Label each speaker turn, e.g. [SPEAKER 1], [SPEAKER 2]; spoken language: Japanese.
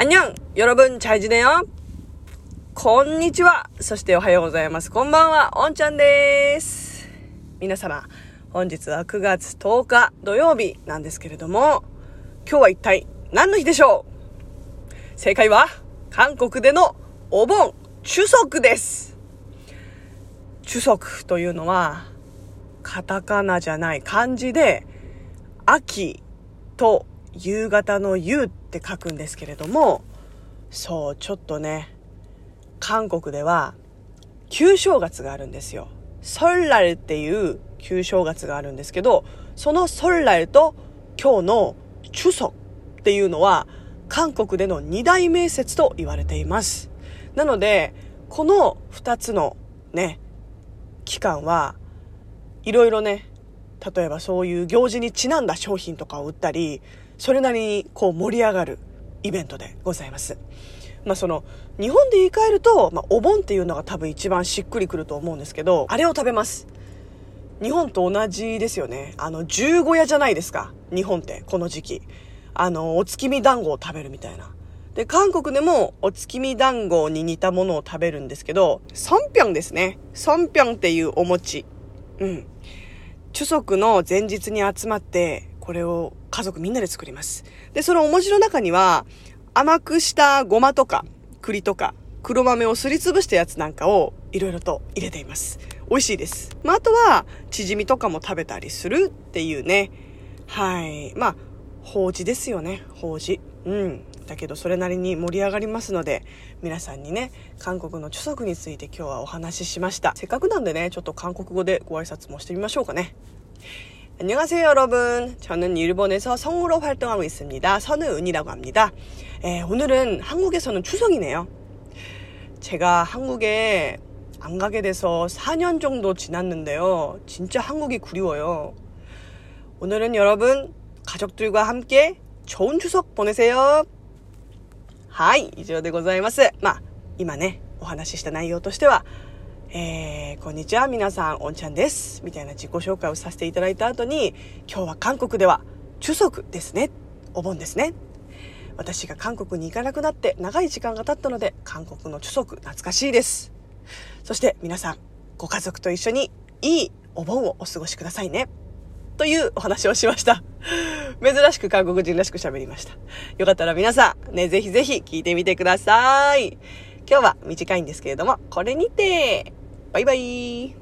[SPEAKER 1] あんにゃんよろぶん、チャイジだよこんにちはそしておはようございます。こんばんは、おんちゃんです。皆様、本日は9月10日土曜日なんですけれども、今日は一体何の日でしょう正解は、韓国でのお盆、中足です。中足というのは、カタカナじゃない漢字で、秋と夕方の夕って書くんですけれども、そう、ちょっとね、韓国では旧正月があるんですよ。ソルラルっていう旧正月があるんですけど、そのソルラルと今日のチュソっていうのは韓国での二大名説と言われています。なので、この二つのね、期間はいろいろね、例えばそういう行事にちなんだ商品とかを売ったり、それなりにこう盛り上がるイベントでございます。まあその、日本で言い換えると、まあお盆っていうのが多分一番しっくりくると思うんですけど、あれを食べます。日本と同じですよね。あの、十五夜じゃないですか。日本って、この時期。あの、お月見団子を食べるみたいな。で、韓国でもお月見団子に似たものを食べるんですけど、ソンピョンですね。ソンピョンっていうお餅。うん。chu 석の前日に集まって、これを家族みんなで作ります。で、そのお餅の中には、甘くしたごまとか、栗とか、黒豆をすりつぶしたやつなんかをいろいろと入れています。美味しいです。まあ、あとは、チヂミとかも食べたりするっていうね。はい。まあ、法事ですよね。法事。うん。だけど、それなりに盛り上がりますので、皆さんにね、韓国の著作について今日はお話ししました。せっかくなんでね、ちょっと韓国語でご挨拶もしてみましょうかね。 안녕하세요여러분저는일본에서성우로활동하고있습니다선우은이라고합니다에오늘은한국에서는추석이네요제가한국에안 가게 돼서 4년 정도 지났는데요. 진짜 한국이 그리워요. 오늘은 여러분 가족들과 함께 좋은 추석 보내세요. はい、以上でございます。まあ、今ね、お話しした内容としては、 えー、こんにちは、皆さん、おんちゃんです。みたいな自己紹介をさせていただいた後に、今日は韓国では、中足ですね。お盆ですね。私が韓国に行かなくなって長い時間が経ったので、韓国の中足懐かしいです。そして皆さん、ご家族と一緒にいいお盆をお過ごしくださいね。というお話をしました。珍しく韓国人らしく喋りました。よかったら皆さん、ね、ぜひぜひ聞いてみてください。今日は短いんですけれども、これにて、バイバイ。